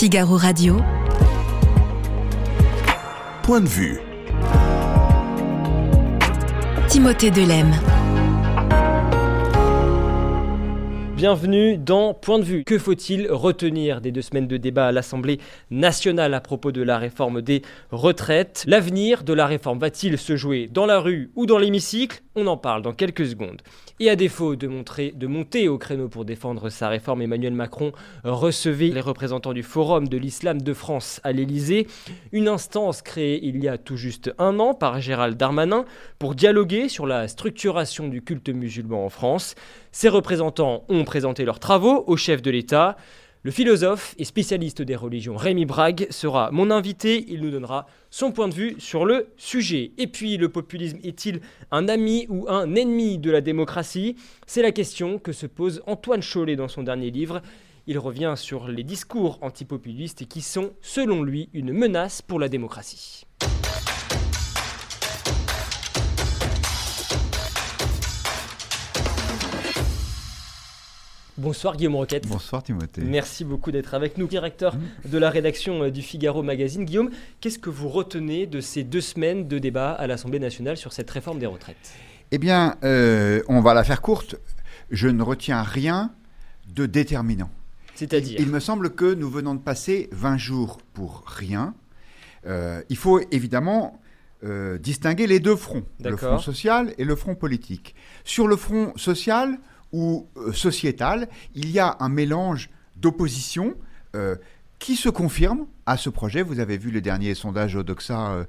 Figaro Radio. Point de vue. Timothée Delem. Bienvenue dans Point de vue. Que faut-il retenir des deux semaines de débat à l'Assemblée nationale à propos de la réforme des retraites? L'avenir de la réforme va-t-il se jouer dans la rue ou dans l'hémicycle? On en parle dans quelques secondes. Et à défaut de, monter au créneau pour défendre sa réforme, Emmanuel Macron recevait les représentants du Forum de l'Islam de France à l'Élysée, une instance créée il y a tout juste un an par Gérald Darmanin pour dialoguer sur la structuration du culte musulman en France. Ces représentants ont présenté leurs travaux au chef de l'État. Le philosophe et spécialiste des religions Rémi Brague sera mon invité. Il nous donnera son point de vue sur le sujet. Et puis, le populisme est-il un ami ou un ennemi de la démocratie? C'est la question que se pose Antoine Chollet dans son dernier livre. Il revient sur les discours antipopulistes qui sont, selon lui, une menace pour la démocratie. Bonsoir Guillaume Roquette. Bonsoir Timothée. Merci beaucoup d'être avec nous, directeur de la rédaction euh, du Figaro Magazine. Guillaume, qu'est-ce que vous retenez de ces deux semaines de débat à l'Assemblée nationale sur cette réforme des retraites? Eh bien, euh, on va la faire courte. Je ne retiens rien de déterminant. C'est-à-dire? Il me semble que nous venons de passer 20 jours pour rien. Euh, il faut évidemment euh, distinguer les deux fronts, le front social et le front politique. Sur le front social ou euh, sociétal, il y a un mélange d'opposition euh, qui se confirme à ce projet. Vous avez vu le dernier sondage Odoxa euh,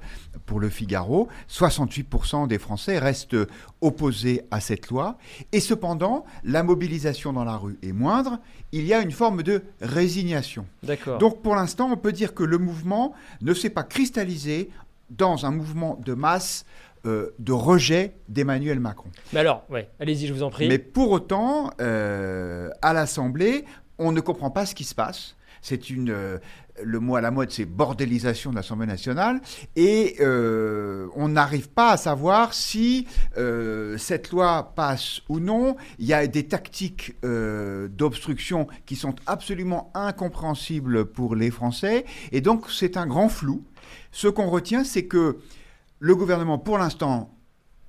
pour le Figaro. 68% des Français restent opposés à cette loi. Et cependant, la mobilisation dans la rue est moindre. Il y a une forme de résignation. D'accord. Donc pour l'instant, on peut dire que le mouvement ne s'est pas cristallisé dans un mouvement de masse euh, de rejet d'Emmanuel Macron. Mais alors, ouais, allez-y, je vous en prie. Mais pour autant, euh, à l'Assemblée, on ne comprend pas ce qui se passe. C'est une, euh, le mot à la mode, c'est bordélisation de l'Assemblée nationale, et euh, on n'arrive pas à savoir si euh, cette loi passe ou non. Il y a des tactiques euh, d'obstruction qui sont absolument incompréhensibles pour les Français, et donc c'est un grand flou. Ce qu'on retient, c'est que le gouvernement, pour l'instant,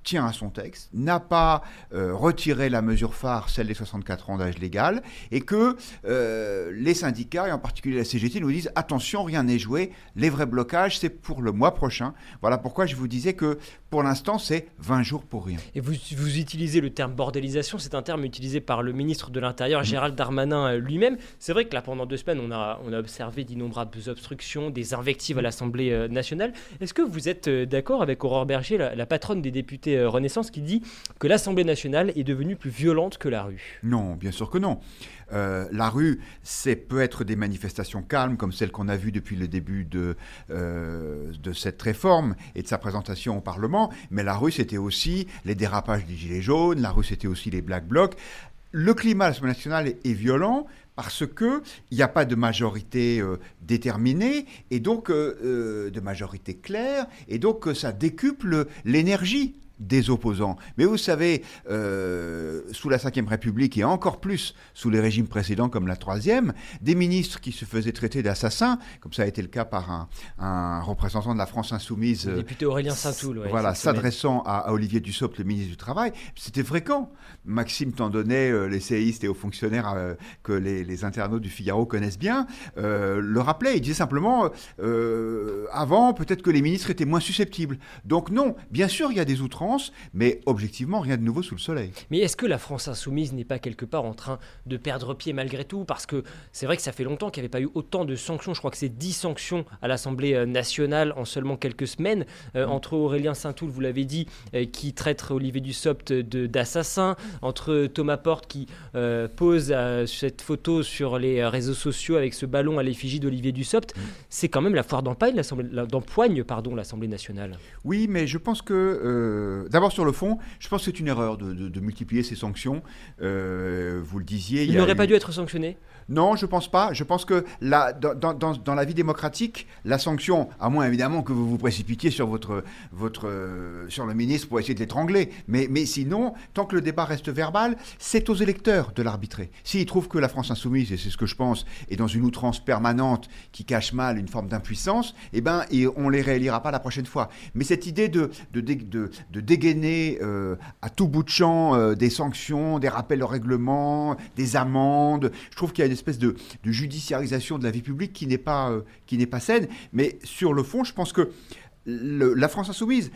tient à son texte, n'a pas euh, retiré la mesure phare, celle des 64 ans d'âge légal, et que euh, les syndicats, et en particulier la CGT, nous disent attention, rien n'est joué, les vrais blocages, c'est pour le mois prochain. Voilà pourquoi je vous disais que pour l'instant, c'est 20 jours pour rien. Et vous, vous utilisez le terme bordélisation, c'est un terme utilisé par le ministre de l'Intérieur, Gérald Darmanin euh, lui-même. C'est vrai que là, pendant deux semaines, on a, on a observé d'innombrables obstructions, des invectives à l'Assemblée nationale. Est-ce que vous êtes d'accord avec Aurore Berger, la, la patronne des députés euh, Renaissance, qui dit que l'Assemblée nationale est devenue plus violente que la rue Non, bien sûr que non. Euh, la rue, c'est peut être des manifestations calmes, comme celles qu'on a vues depuis le début de, euh, de cette réforme et de sa présentation au Parlement, mais la rue, c'était aussi les dérapages des Gilets jaunes, la rue, c'était aussi les Black Blocs. Le climat à l'Assemblée nationale est, violent parce que il n'y a pas de majorité déterminée et donc de majorité claire et donc ça décuple l'énergie des opposants. Mais vous savez, euh, sous la Ve République et encore plus sous les régimes précédents comme la Troisième, des ministres qui se faisaient traiter d'assassins, comme ça a été le cas par un, un représentant de la France insoumise, Le euh, député Aurélien Saint-Toul. ouais, voilà, s'adressant à, à Olivier Dussopt, le ministre du Travail, c'était fréquent. Maxime Tandonnet, euh, l'essayiste et haut fonctionnaire euh, que les, les internautes du Figaro connaissent bien, le rappelait. Il disait simplement, avant, peut-être que les ministres étaient moins susceptibles. Donc non, bien sûr, il y a des outrances, mais objectivement, rien de nouveau sous le soleil. Mais est-ce que la France insoumise n'est pas quelque part en train de perdre pied malgré tout? Parce que c'est vrai que ça fait longtemps qu'il n'y avait pas eu autant de sanctions. Je crois que c'est 10 sanctions à l'Assemblée euh, nationale en seulement quelques semaines. Euh, entre Aurélien Saint-Toul, vous l'avez dit, euh, qui traite Olivier Dussopt d'assassin. Entre Thomas Porte qui euh, pose cette photo sur les réseaux sociaux avec ce ballon à l'effigie d'Olivier Dussopt. C'est quand même la foire d'empoigne, l'Assemblée nationale. Oui, mais je pense que euh, d'abord sur le fond, je pense que c'est une erreur de, multiplier ces sanctions. Euh, vous le disiez. Il, n'aurait pas dû être sanctionné non, je pense pas. Je pense que la, dans, dans, dans, la vie démocratique, la sanction, à moins évidemment que vous vous précipitiez sur, votre, votre, euh, sur le ministre pour essayer de l'étrangler, mais, mais sinon, tant que le débat reste verbal, c'est aux électeurs de l'arbitrer. S'ils trouvent que la France insoumise, et c'est ce que je pense, est dans une outrance permanente qui cache mal une forme d'impuissance, eh ben, et on les réélira pas la prochaine fois. Mais cette idée de, de, de, de dégainer euh, à tout bout de champ euh, des sanctions, des rappels au règlement, des amendes, je trouve qu'il y a espèce de, judiciarisation de la vie publique qui n'est pas, euh, qui n'est pas saine. Mais sur le fond, je pense que la France insoumise,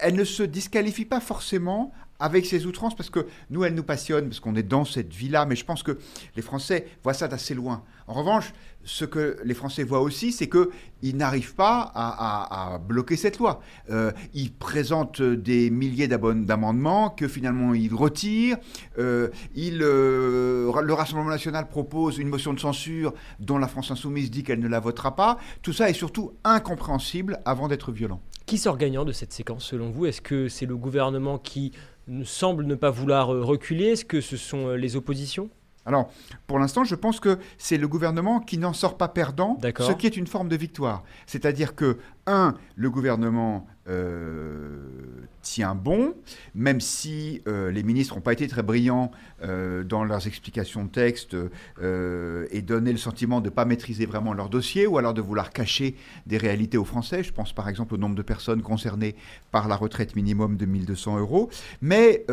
elle ne se disqualifie pas forcément avec ses outrances, parce que nous, elle nous passionne, parce qu'on est dans cette vie-là, mais je pense que les Français voient ça d'assez loin. En revanche, ce que les Français voient aussi, c'est qu'ils n'arrivent pas à, bloquer cette loi. Euh, ils présentent des milliers d'amendements que finalement ils retirent. Euh, euh, le Rassemblement national propose une motion de censure dont la France insoumise dit qu'elle ne la votera pas. Tout ça est surtout incompréhensible avant d'être violent. Qui sort gagnant de cette séquence selon vous? Est-ce que c'est le gouvernement qui semble ne pas vouloir reculer? Est-ce que ce sont les oppositions? Alors, pour l'instant, je pense que c'est le gouvernement qui n'en sort pas perdant, ce qui est une forme de victoire. C'est-à-dire que, un, le gouvernement euh, tient bon, même si euh, les ministres n'ont pas été très brillants euh, dans leurs explications de texte et donné le sentiment de ne pas maîtriser vraiment leur dossier ou alors de vouloir cacher des réalités aux Français. Je pense par exemple au nombre de personnes concernées par la retraite minimum de 1200 euros. Mais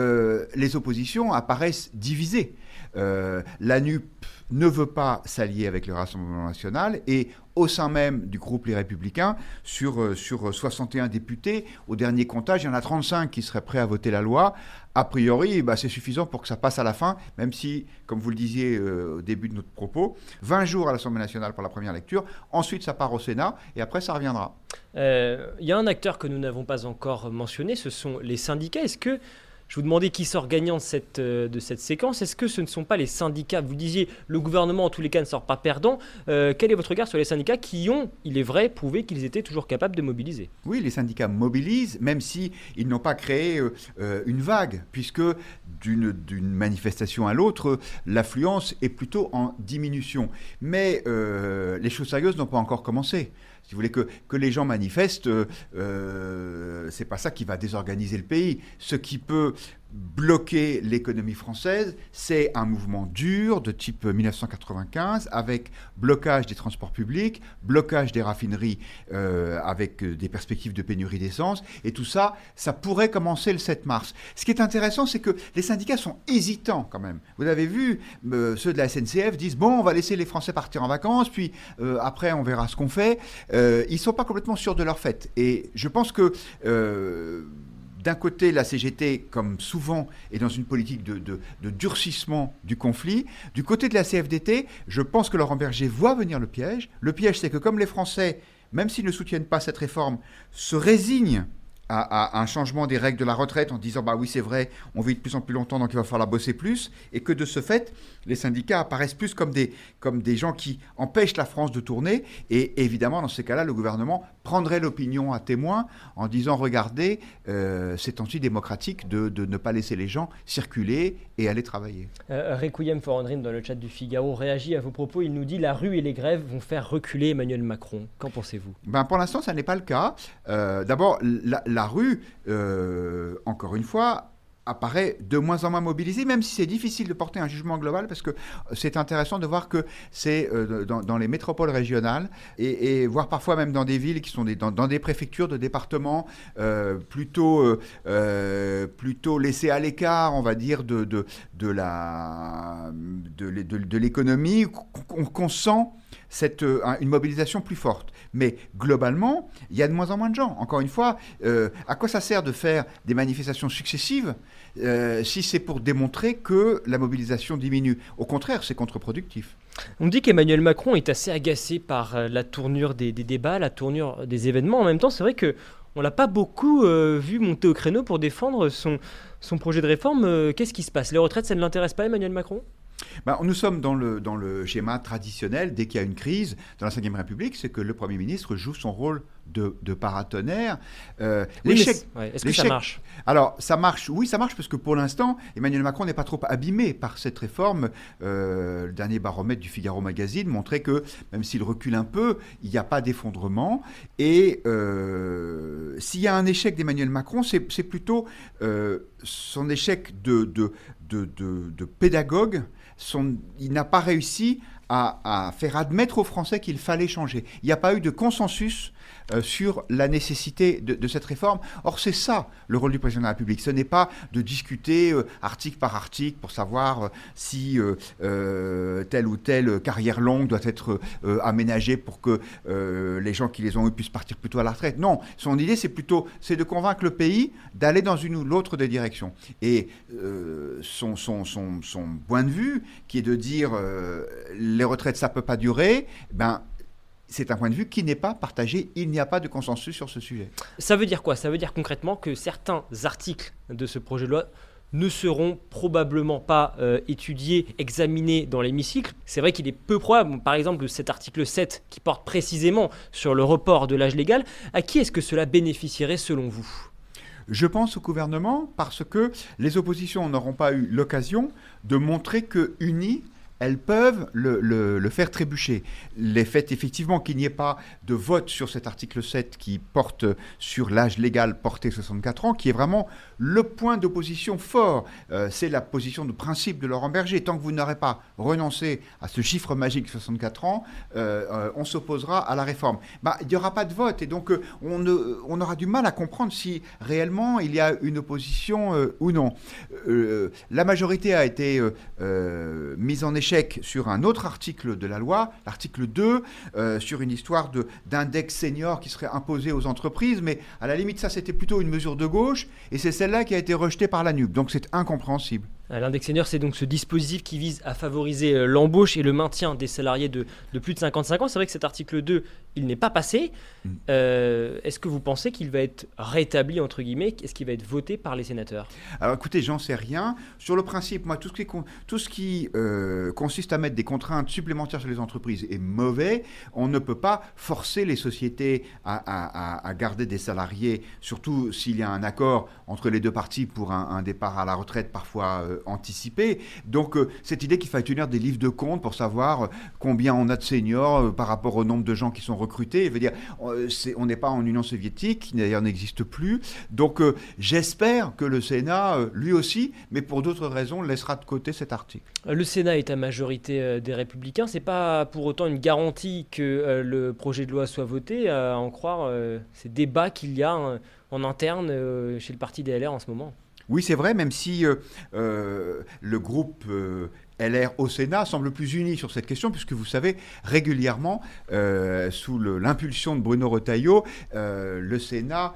les oppositions apparaissent divisées. La NUP ne veut pas s'allier avec le Rassemblement national et au sein même du groupe Les Républicains, sur, euh, sur 61 députés, au dernier comptage, il y en a 35 qui seraient prêts à voter la loi. A priori, bah, c'est suffisant pour que ça passe à la fin, même si, comme vous le disiez euh, au début de notre propos, 20 jours à l'Assemblée nationale pour la première lecture, ensuite ça part au Sénat et après ça reviendra. Il y a un acteur que nous n'avons pas encore mentionné, ce sont les syndicats. Est-ce que je vous demandais qui sort gagnant de cette, euh, de cette séquence. Est-ce que ce ne sont pas les syndicats? Vous disiez le gouvernement en tous les cas ne sort pas perdant. Euh, quel est votre regard sur les syndicats qui ont, il est vrai, prouvé qu'ils étaient toujours capables de mobiliser? Oui, les syndicats mobilisent, même si ils n'ont pas créé euh, une vague, puisque d'une manifestation à l'autre, l'affluence est plutôt en diminution. Mais les choses sérieuses n'ont pas encore commencé. Si vous voulez que, les gens manifestent, euh, euh, c'est pas ça qui va désorganiser le pays. Ce qui peut bloquer l'économie française, c'est un mouvement dur de type 1995 avec blocage des transports publics, blocage des raffineries euh, avec des perspectives de pénurie d'essence. Et tout ça, ça pourrait commencer le 7 mars. Ce qui est intéressant, c'est que les syndicats sont hésitants quand même. Vous avez vu, euh, ceux de la SNCF disent, bon, on va laisser les Français partir en vacances, puis euh, après on verra ce qu'on fait. ils sont pas complètement sûrs de leur fait. Et je pense que d'un côté, la CGT, comme souvent, est dans une politique de, durcissement du conflit. Du côté de la CFDT, je pense que Laurent Berger voit venir le piège. Le piège, c'est que comme les Français, même s'ils ne soutiennent pas cette réforme, se résignent à, un changement des règles de la retraite en disant bah oui c'est vrai on vit de plus en plus longtemps donc il va falloir bosser plus et que de ce fait les syndicats apparaissent plus comme des, comme des gens qui empêchent la France de tourner et évidemment dans ces cas-là le gouvernement prendrait l'opinion à témoin en disant regardez, euh, c'est antidémocratique de, de, ne pas laisser les gens circuler et aller travailler. Euh, Requiem for Andrine dans le chat du Figaro réagit à vos propos. Il nous dit la rue et les grèves vont faire reculer Emmanuel Macron. Qu'en pensez-vous? Ben, Pour l'instant, ça n'est pas le cas. Euh, d'abord, la, la, rue, euh, encore une fois, apparaît de moins en moins mobilisé, même si c'est difficile de porter un jugement global, parce que c'est intéressant de voir que c'est euh, dans, les métropoles régionales, et, voire parfois même dans des villes qui sont dans, des préfectures de départements euh, plutôt, euh, plutôt laissés à l'écart, on va dire, de, de, de l'économie, qu'on sent cette, une mobilisation plus forte. Mais globalement, il y a de moins en moins de gens. Encore une fois, à quoi ça sert de faire des manifestations successives euh, si c'est pour démontrer que la mobilisation diminue? Au contraire, c'est contre-productif. On dit qu'Emmanuel Macron est assez agacé par euh, la tournure des, débats, la tournure des événements. En même temps, c'est vrai que on l'a pas beaucoup euh, vu monter au créneau pour défendre son projet de réforme. Qu'est-ce qui se passe? Les retraites, ça ne l'intéresse pas, Emmanuel Macron? Ben, nous sommes dans le, dans le schéma traditionnel, dès qu'il y a une crise dans la Ve République, c'est que le Premier ministre joue son rôle de, de paratonnerre. Euh, Est-ce que ça marche? Alors, ça marche, oui, ça marche parce que pour l'instant, Emmanuel Macron n'est pas trop abîmé par cette réforme. Euh, le dernier baromètre du Figaro Magazine montrait que, même s'il recule un peu, il n'y a pas d'effondrement. Et euh, s'il y a un échec d'Emmanuel Macron, c'est plutôt euh, son échec de, de, de pédagogue. Il n'a pas réussi à, faire admettre aux Français qu'il fallait changer. Il n'y a pas eu de consensus euh, sur la nécessité de, cette réforme. Or, c'est ça le rôle du président de la République. Ce n'est pas de discuter euh, article par article pour savoir euh, si telle ou telle carrière longue doit être aménagée pour que les gens qui les ont eu puissent partir plutôt à la retraite. Non, son idée, c'est plutôt c'est de convaincre le pays d'aller dans une ou l'autre des directions. Et son, son, son, son, point de vue, qui est de dire les retraites, ça ne peut pas durer, ben, c'est un point de vue qui n'est pas partagé. Il n'y a pas de consensus sur ce sujet. Ça veut dire quoi? Ça veut dire concrètement que certains articles de ce projet de loi ne seront probablement pas euh, étudiés, examinés dans l'hémicycle. C'est vrai qu'il est peu probable, par exemple, cet article 7 qui porte précisément sur le report de l'âge légal, à qui est-ce que cela bénéficierait selon vous? Je pense au gouvernement parce que les oppositions n'auront pas eu l'occasion de montrer que unis, elles peuvent le, faire trébucher. Les faits, effectivement, qu'il n'y ait pas de vote sur cet article 7 qui porte sur l'âge légal porté 64 ans, qui est vraiment le point d'opposition fort. Euh, c'est la position de principe de Laurent Berger. Tant que vous n'aurez pas renoncé à ce chiffre magique 64 ans, euh, euh, on s'opposera à la réforme. Bah, il n'y aura pas de vote et donc on, on, aura du mal à comprendre si réellement il y a une opposition ou non. la majorité a été mise en échec sur un autre article de la loi, l'article 2, euh, sur une histoire d'index senior qui serait imposé aux entreprises, mais à la limite ça c'était plutôt une mesure de gauche, et c'est celle-là qui a été rejetée par la NUP, donc c'est incompréhensible. Euh, l'index senior, c'est donc ce dispositif qui vise à favoriser euh, l'embauche et le maintien des salariés de, plus de 55 ans. C'est vrai que cet article 2, il n'est pas passé. Mm. Euh, est-ce que vous pensez qu'il va être rétabli, entre guillemets? Est-ce qu'il va être voté par les sénateurs? Alors écoutez, j'en sais rien. Sur le principe, moi, tout ce qui, tout ce qui consiste à mettre des contraintes supplémentaires sur les entreprises est mauvais. On ne peut pas forcer les sociétés à, à, garder des salariés, surtout s'il y a un accord entre les deux parties pour un, un départ à la retraite parfois anticipé. Donc euh, cette idée qu'il faille tenir des livres de compte pour savoir euh, combien on a de seniors euh, par rapport au nombre de gens qui sont recrutés, veut dire on n'est pas en Union soviétique, qui d'ailleurs n'existe plus. Donc j'espère que le Sénat, lui aussi, mais pour d'autres raisons, laissera de côté cet article. Le Sénat est à majorité des Républicains. C'est pas pour autant une garantie que le projet de loi soit voté, à en croire ces débats qu'il y a en interne chez le parti des LR en ce moment. Oui, c'est vrai, même si euh, euh, le groupe euh, LR au Sénat semble plus uni sur cette question, puisque vous savez, régulièrement, sous l'impulsion de Bruno Retailleau, le Sénat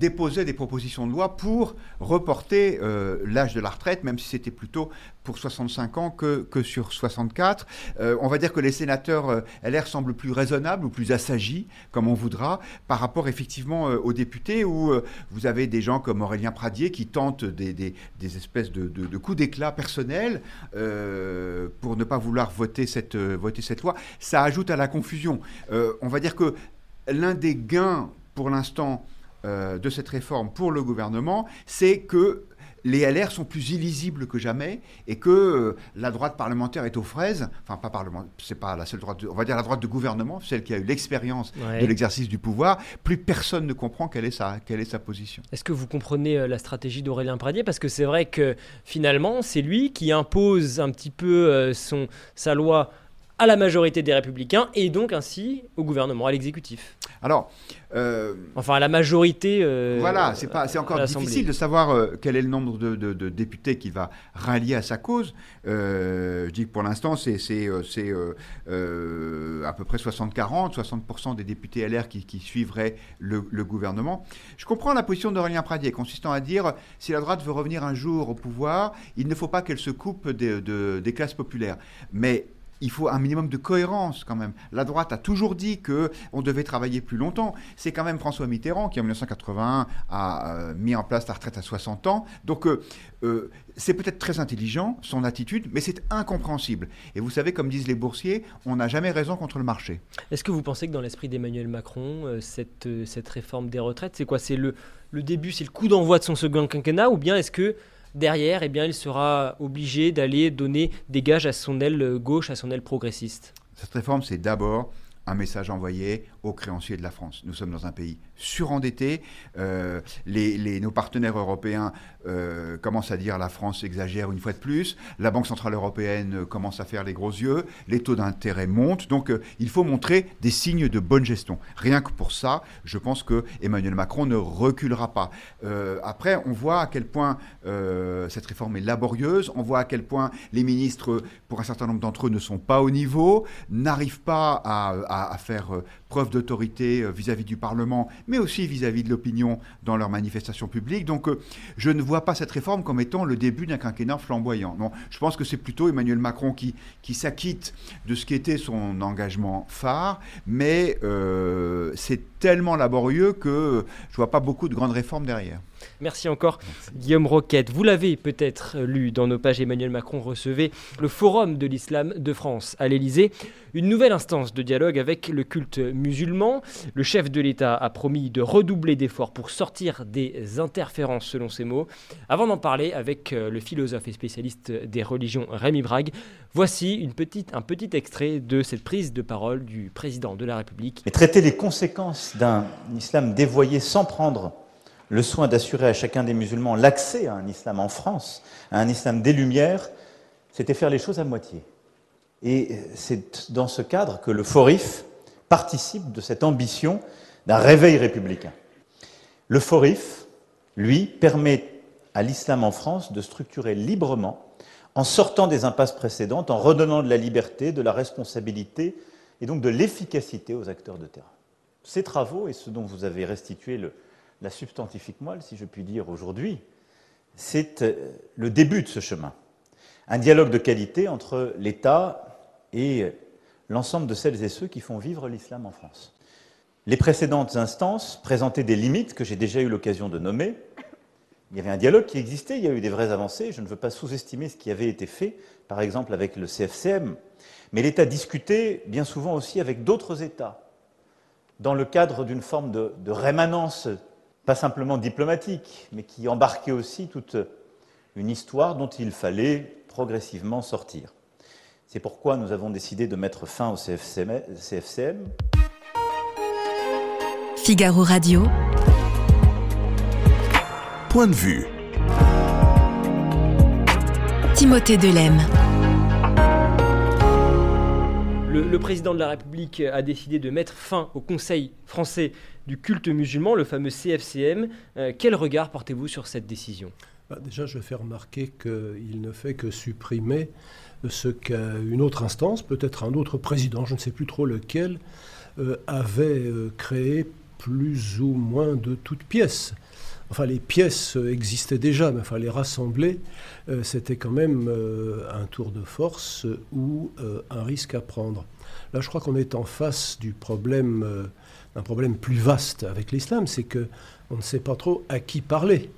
déposait des propositions de loi pour reporter l'âge de la retraite, même si c'était plutôt pour 65 ans que, que sur 64. Euh, on va dire que les sénateurs euh, LR semblent plus raisonnables ou plus assagis, comme on voudra, par rapport effectivement euh, aux députés, où vous avez des gens comme Aurélien Pradier qui tentent des, des, des espèces de, de, coups d'éclat personnels pour ne pas vouloir voter cette, voter cette loi. Ça ajoute à la confusion. on va dire que l'un des gains pour l'instant de cette réforme pour le gouvernement, c'est que les LR sont plus illisibles que jamais et que euh, la droite parlementaire est aux fraises. Enfin, pas parlementaire, c'est pas la seule droite, on va dire la droite de gouvernement, celle qui a eu l'expérience de l'exercice du pouvoir. Plus personne ne comprend quelle est sa, quelle est sa position. Est-ce que vous comprenez euh, la stratégie d'Aurélien Pradier? Parce que c'est vrai que finalement, c'est lui qui impose un petit peu euh, son, sa loi à la majorité des républicains et donc ainsi au gouvernement, à l'exécutif. Alors, euh, enfin à la majorité. Euh, voilà, c'est pas, c'est encore difficile de savoir euh, quel est le nombre de, députés qui va rallier à sa cause. je dis que pour l'instant, c'est, c'est, c'est à peu près 60-40, 60%, des députés LR qui, suivraient le, gouvernement. Je comprends la position d'Aurélien Pradier, consistant à dire si la droite veut revenir un jour au pouvoir, il ne faut pas qu'elle se coupe des classes populaires. Mais il faut un minimum de cohérence quand même. La droite a toujours dit que on devait travailler plus longtemps. C'est quand même François Mitterrand qui en 1981 a euh, mis en place la retraite à 60 ans. Donc euh, euh, c'est peut-être très intelligent son attitude, mais c'est incompréhensible. Et vous savez, comme disent les boursiers, on n'a jamais raison contre le marché. Est-ce que vous pensez que dans l'esprit d'Emmanuel Macron, cette, réforme des retraites, c'est quoi? C'est le, le début, c'est le coup d'envoi de son second quinquennat, ou bien est-ce que derrière, eh bien, il sera obligé d'aller donner des gages à son aile gauche, à son aile progressiste. Cette réforme, c'est d'abord un message envoyé aux créanciers de la France. Nous sommes dans un pays surendetté. Euh, nos partenaires européens euh, commencent à dire la France exagère une fois de plus. La Banque Centrale Européenne commence à faire les gros yeux. Les taux d'intérêt montent. Donc euh, il faut montrer des signes de bonne gestion. Rien que pour ça, je pense que Emmanuel Macron ne reculera pas. après, on voit à quel point cette réforme est laborieuse. On voit à quel point les ministres, pour un certain nombre d'entre eux, ne sont pas au niveau, n'arrivent pas à faire preuve d'autorité euh, vis-à-vis du Parlement, mais aussi vis-à-vis de l'opinion dans leurs manifestations publiques. Donc euh, je ne vois pas cette réforme comme étant le début d'un quinquennat flamboyant. Non, je pense que c'est plutôt Emmanuel Macron qui, qui s'acquitte de ce qui était son engagement phare, mais euh, c'est tellement laborieux que je ne vois pas beaucoup de grandes réformes derrière. Merci encore Guillaume Roquette. Vous l'avez peut-être lu dans nos pages, Emmanuel Macron recevait le Forum de l'Islam de France à l'Elysée, une nouvelle instance de dialogue avec le culte musulman. Le chef de l'État a promis de redoubler d'efforts pour sortir des interférences selon ses mots. Avant d'en parler avec euh, le philosophe et spécialiste des religions Rémi Brague, voici une petite, un petit extrait de cette prise de parole du président de la République. Mais traiter les conséquences d'un islam dévoyé sans prendre le soin d'assurer à chacun des musulmans l'accès à un islam en France, à un islam des Lumières, c'était faire les choses à moitié. Et c'est dans ce cadre que le FORIF participe de cette ambition d'un réveil républicain. Le FORIF, lui, permet à l'islam en France de structurer librement, en sortant des impasses précédentes, en redonnant de la liberté, de la responsabilité et donc de l'efficacité aux acteurs de terrain. Ces travaux et ce dont vous avez restitué la substantifique moelle, si je puis dire aujourd'hui, c'est euh, le début de ce chemin. Un dialogue de qualité entre l'État et l'ensemble de celles et ceux qui font vivre l'islam en France. Les précédentes instances présentaient des limites que j'ai déjà eu l'occasion de nommer. Il y avait un dialogue qui existait, il y a eu des vraies avancées, je ne veux pas sous-estimer ce qui avait été fait, par exemple avec le CFCM, mais l'État discutait bien souvent aussi avec d'autres États, dans le cadre d'une forme de, de rémanence pas simplement diplomatique, mais qui embarquait aussi toute une histoire dont il fallait progressivement sortir. C'est pourquoi nous avons décidé de mettre fin au CFCM. Figaro Radio. Point de vue. Timothée Delem. Le, président de la République a décidé de mettre fin au Conseil français du culte musulman, le fameux CFCM. Euh, quel regard portez-vous sur cette décision? Bah, Déjà, je fais remarquer qu'il ne fait que supprimer ce qu'une autre instance, peut-être un autre président, je ne sais plus trop lequel, euh, avait euh, créé plus ou moins de toutes pièces. Enfin, les pièces existaient déjà, mais enfin, les rassembler, c'était quand même un tour de force ou un risque à prendre. Là, je crois qu'on est en face du problème plus vaste avec l'islam, c'est que on ne sait pas trop à qui parler.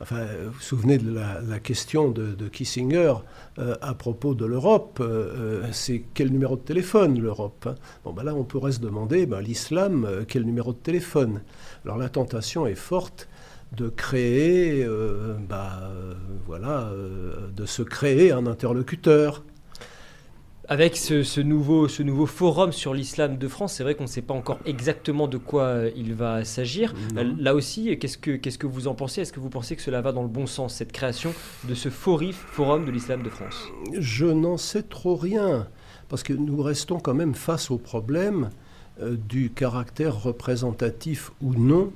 Enfin, vous vous souvenez de la, question de, Kissinger euh, à propos de l'Europe, euh, euh, c'est quel numéro de téléphone l'Europe hein? Bon, ben là, on pourrait se demander, ben, l'islam, quel numéro de téléphone? Alors la tentation est forte de créer, bah, voilà, de se créer un interlocuteur, avec ce, nouveau, ce nouveau forum sur l'islam de France, c'est vrai qu'on ne sait pas encore exactement de quoi euh, il va s'agir. Euh, là aussi, qu'est-ce que, qu'est-ce que vous en pensez? Est-ce que vous pensez que cela va dans le bon sens, cette création de ce FORIF, Forum de l'islam de France? Je n'en sais trop rien, parce que nous restons quand même face au problème euh, du caractère représentatif ou non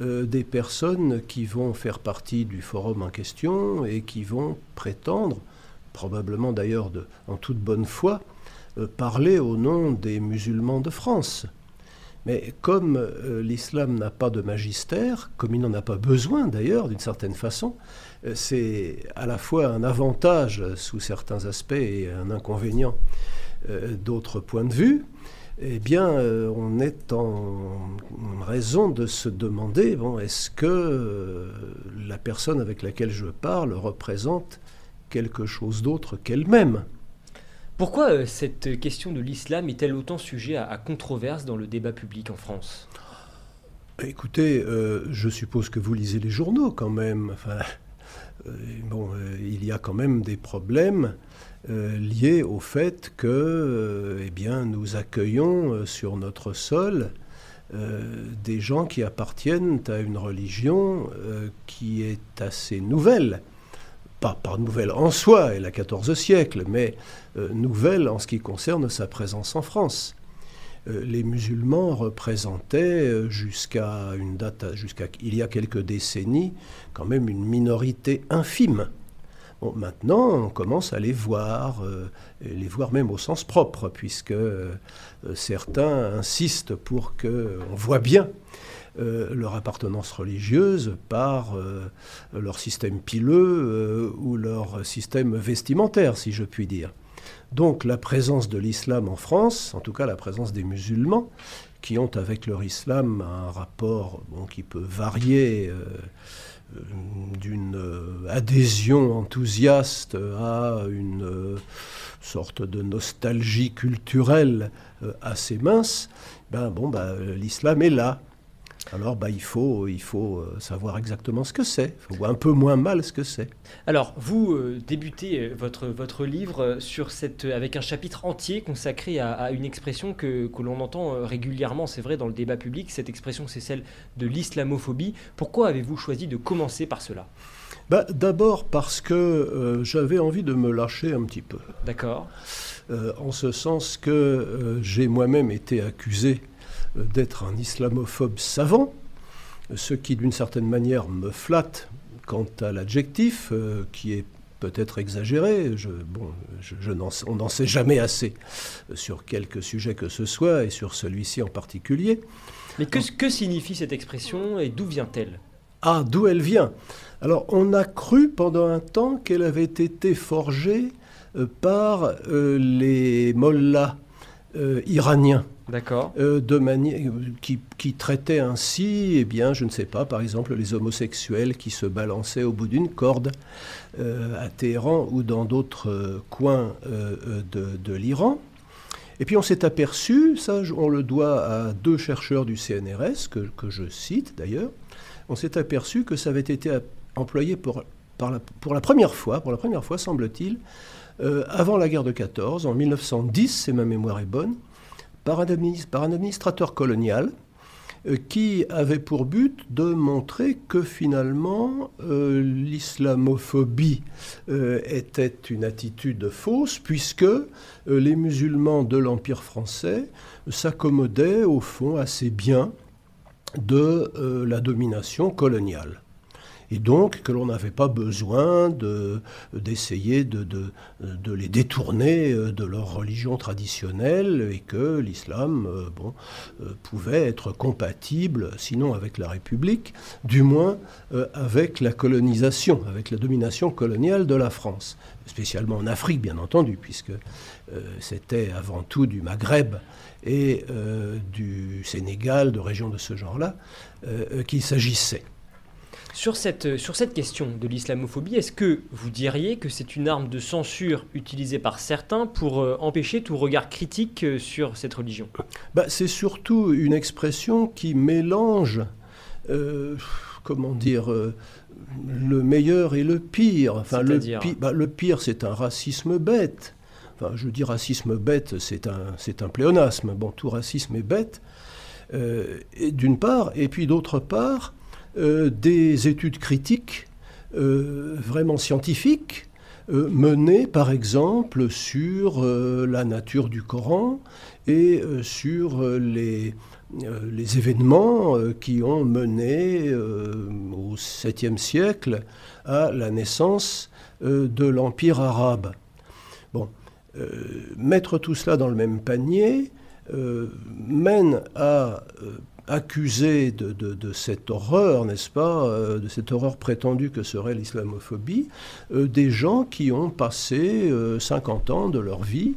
des personnes qui vont faire partie du forum en question et qui vont prétendre probablement d'ailleurs en toute bonne foi, euh, parler au nom des musulmans de France. Mais comme euh, l'islam n'a pas de magistère, comme il n'en a pas besoin d'ailleurs d'une certaine façon, euh, c'est à la fois un avantage sous certains aspects et un inconvénient. d'autres points de vue, eh bien, on est en, raison de se demander, bon, est-ce que la personne avec laquelle je parle représente quelque chose d'autre qu'elle-même? Pourquoi cette question de l'islam est-elle autant sujet à, controverse dans le débat public en France? Écoutez, je suppose que vous lisez les journaux quand même. Enfin, euh, bon, euh, il y a quand même des problèmes euh, liés au fait que eh bien, nous accueillons sur notre sol des gens qui appartiennent à une religion qui est assez nouvelle. Pas, pas nouvelle en soi, elle a 14 siècles, mais nouvelle en ce qui concerne sa présence en France. Euh, les musulmans représentaient euh, jusqu'à une date, jusqu'à il y a quelques décennies, quand même une minorité infime. Maintenant, on commence à les voir, euh, les voir même au sens propre, puisque certains insistent pour qu'on voit bien leur appartenance religieuse par leur système pileux ou leur système vestimentaire, si je puis dire. Donc la présence de l'islam en France, en tout cas la présence des musulmans, qui ont avec leur islam un rapport qui peut varier euh, euh, d'une euh, adhésion enthousiaste à une sorte de nostalgie culturelle assez mince, ben bon, ben, l'islam est là. Alors bah, il, faut, il faut euh, savoir exactement ce que c'est, ou un peu moins mal ce que c'est. Alors vous euh, débutez euh, votre, votre livre sur cette, avec un chapitre entier consacré à, une expression que, que l'on entend régulièrement, c'est vrai, dans le débat public. Cette expression, c'est celle de l'islamophobie. Pourquoi avez-vous choisi de commencer par cela? Bah, D'abord parce que j'avais envie de me lâcher un petit peu. D'accord. en ce sens que j'ai moi-même été accusé d'être un islamophobe savant, ce qui d'une certaine manière me flatte quant à l'adjectif, euh, qui est peut-être exagéré. Je, bon, je, on n'en sait jamais assez sur quelque sujet que ce soit, et sur celui-ci en particulier. Mais que, que signifie cette expression et d'où vient-elle? Ah, d'où elle vient? Alors, on a cru pendant un temps qu'elle avait été forgée euh, par euh, les mollahs iraniens. Euh, de manière qui, qui, traitait ainsi, eh bien, je ne sais pas, par exemple, les homosexuels qui se balançaient au bout d'une corde euh, à Téhéran ou dans d'autres euh, coins de, l'Iran. Et puis on s'est aperçu, ça on le doit à deux chercheurs du CNRS, que, je cite d'ailleurs, on s'est aperçu que ça avait été employé pour, la, pour la première fois, pour la première fois semble-t-il, avant la guerre de 14, en 1910, si ma mémoire est bonne, par un, administrateur colonial euh, qui avait pour but de montrer que finalement euh, l'islamophobie euh, était une attitude fausse puisque les musulmans de l'Empire français s'accommodaient au fond assez bien de la domination coloniale et donc que l'on n'avait pas besoin d'essayer de, les détourner euh, de leur religion traditionnelle et que l'islam euh, bon, euh, pouvait être compatible, sinon avec la République, du moins avec la colonisation, avec la domination coloniale de la France, spécialement en Afrique bien entendu, puisque c'était avant tout du Maghreb et du Sénégal, de régions de ce genre-là, qu'il s'agissait. Sur cette, sur cette question de l'islamophobie, est-ce que vous diriez que c'est une arme de censure utilisée par certains pour euh, empêcher tout regard critique euh, sur cette religion? Bah, C'est surtout une expression qui mélange, euh, comment dire, le meilleur et le pire. Enfin, le, bah, le pire, c'est un racisme bête. Enfin, je dis racisme bête, c'est un, un pléonasme. Bon, tout racisme est bête, d'une part, et puis d'autre part, euh, des études critiques euh, vraiment scientifiques euh, menées par exemple sur la nature du Coran et sur les, les événements qui ont mené au 7e siècle à la naissance de l'Empire arabe. Bon, mettre tout cela dans le même panier mène à accuser de, cette horreur, n'est-ce pas, euh, de cette horreur prétendue que serait l'islamophobie, euh, des gens qui ont passé 50 ans de leur vie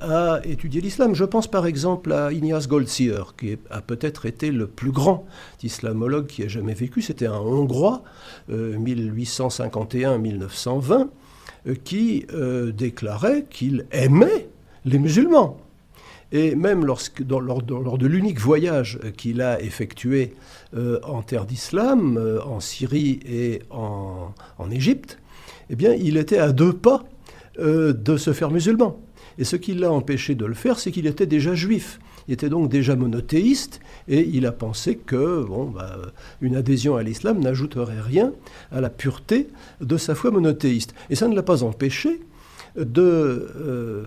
à étudier l'islam. Je pense par exemple à Ignaz Goldziher, qui a peut-être été le plus grand islamologue qui a jamais vécu. C'était un Hongrois, 1851-1920, qui déclarait qu'il aimait les musulmans. Et même lorsque, lors, de l'unique voyage qu'il a effectué euh, en terre d'islam, euh, en Syrie et en, Égypte, eh bien, il était à deux pas euh, de se faire musulman. Et ce qui l'a empêché de le faire, c'est qu'il était déjà juif. Il était donc déjà monothéiste et il a pensé que bon, bah, une adhésion à l'islam n'ajouterait rien à la pureté de sa foi monothéiste. Et ça ne l'a pas empêché de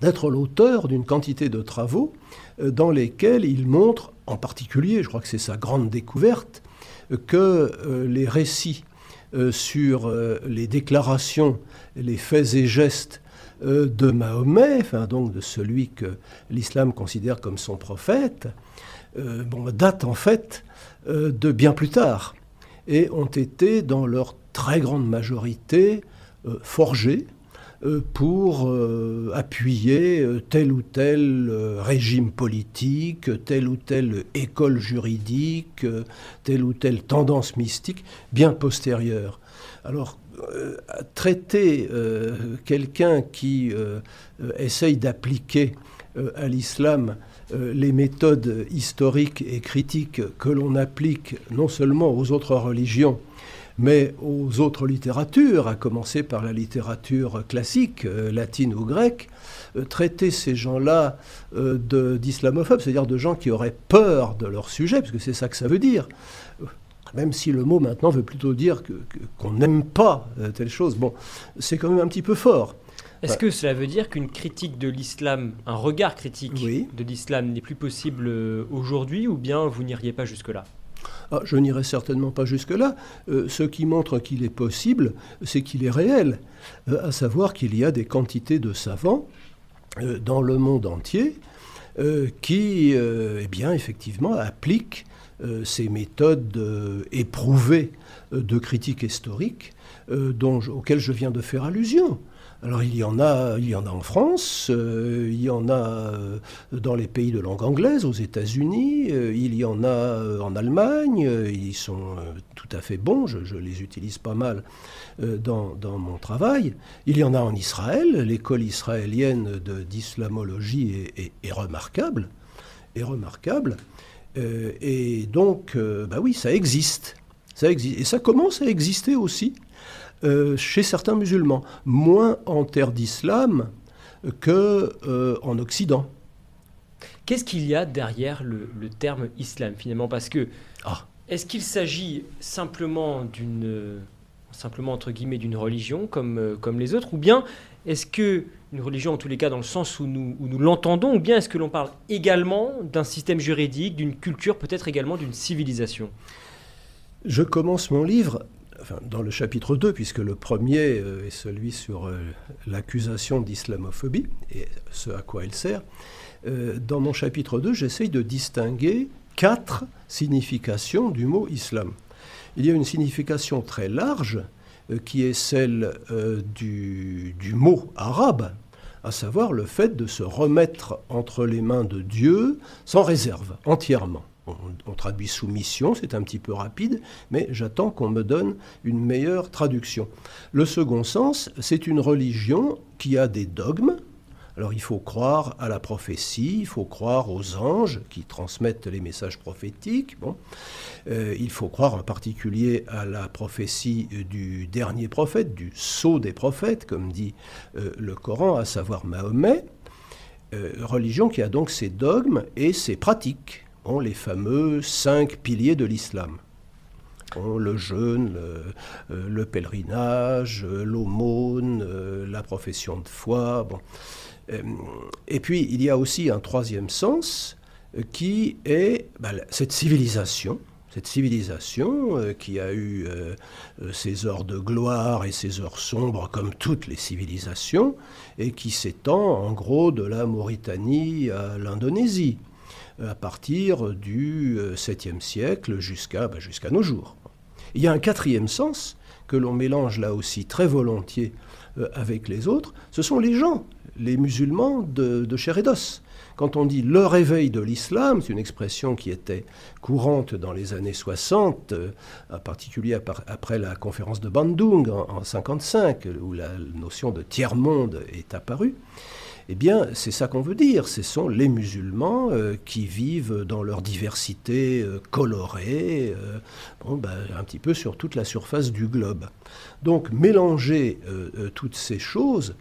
d'être l'auteur d'une quantité de travaux euh, dans lesquels il montre, en particulier, je crois que c'est sa grande découverte, que euh, les récits euh, sur les déclarations, les faits et gestes de Mahomet, enfin donc de celui que l'islam considère comme son prophète, datent en fait de bien plus tard et ont été dans leur très grande majorité forgés euh, pour euh, appuyer euh, tel ou tel régime politique, telle ou telle école juridique, telle ou telle tendance mystique bien postérieure. Alors, traiter quelqu'un qui essaye d'appliquer à l'islam les méthodes historiques et critiques que l'on applique non seulement aux autres religions, mais aux autres littératures, à commencer par la littérature classique, euh, latine ou grecque, euh, traiter ces gens-là euh, d'islamophobes, c'est-à-dire de gens qui auraient peur de leur sujet, parce que c'est ça que ça veut dire. Même si le mot maintenant veut plutôt dire qu'on n'aime pas telle chose, bon, c'est quand même un petit peu fort. Est-ce que cela veut dire qu'une critique de l'islam, un regard critique de l'islam n'est plus possible aujourd'hui, ou bien vous n'iriez pas jusque-là? Ah, je n'irai certainement pas jusque-là. Euh, ce qui montre qu'il est possible, c'est qu'il est réel, euh, à savoir qu'il y a des quantités de savants euh, dans le monde entier qui, eh effectivement, appliquent ces méthodes éprouvées de critique historique auxquelles je viens de faire allusion. Alors il y en a, il y en a en France, euh, il y en a euh, dans les pays de langue anglaise, aux États-Unis, euh, il y en a en Allemagne. ils sont tout à fait bons, je, les utilise pas mal dans, mon travail. Il y en a en Israël. L'école israélienne d'islamologie est, est, remarquable, est remarquable. et donc, bah oui, ça existe. Ça existe. Et ça commence à exister aussi euh, chez certains musulmans, moins en terre d'islam que euh, en Occident. Qu'est-ce qu'il y a derrière le, terme islam finalement? Parce que ah. est-ce qu'il s'agit simplement d'une simplement entre guillemets d'une religion comme, euh, comme les autres? Ou bien est-ce que une religion en tous les cas dans le sens où nous, où nous l'entendons ou bien est-ce que l'on parle également d'un système juridique, d'une culture, peut-être également d'une civilisation? Je commence mon livre dans le chapitre 2, puisque le premier euh, est celui sur euh, l'accusation d'islamophobie et ce à quoi elle sert, euh, dans mon chapitre 2, j'essaye de distinguer quatre significations du mot islam. Il y a une signification très large qui est celle du, du mot arabe, à savoir le fait de se remettre entre les mains de Dieu sans réserve, entièrement on, traduit soumission, c'est un petit peu rapide, mais j'attends qu'on me donne une meilleure traduction. Le second sens, c'est une religion qui a des dogmes. Alors il faut croire à la prophétie, il faut croire aux anges qui transmettent les messages prophétiques. Bon. Euh, il faut croire en particulier à la prophétie du dernier prophète, du sceau des prophètes, comme dit euh, le Coran, à savoir Mahomet. Euh, religion qui a donc ses dogmes et ses pratiques les fameux cinq piliers de l'islam. le jeûne, le, euh, pèlerinage, euh, l'aumône, euh, la profession de foi. Et puis il y a aussi un troisième sens qui est bah, cette civilisation, cette civilisation qui a eu ses heures de gloire et ses heures sombres comme toutes les civilisations, et qui s'étend en gros de la Mauritanie à l'Indonésie. À partir du 7e siècle jusqu'à ben, jusqu'à nos jours. Il y a un quatrième sens que l'on mélange là aussi très volontiers avec les autres, ce sont les gens, les musulmans de, de chair et d'os. Quand on dit le réveil de l'islam, c'est une expression qui était courante dans les années 60, euh, en particulier après la conférence de Bandung en, 1955, où la notion de tiers-monde est apparue. Eh bien, c'est ça qu'on veut dire. Ce sont les musulmans euh, qui vivent dans leur diversité euh, colorée, ben, un petit peu sur toute la surface du globe. Donc, mélanger toutes ces choses,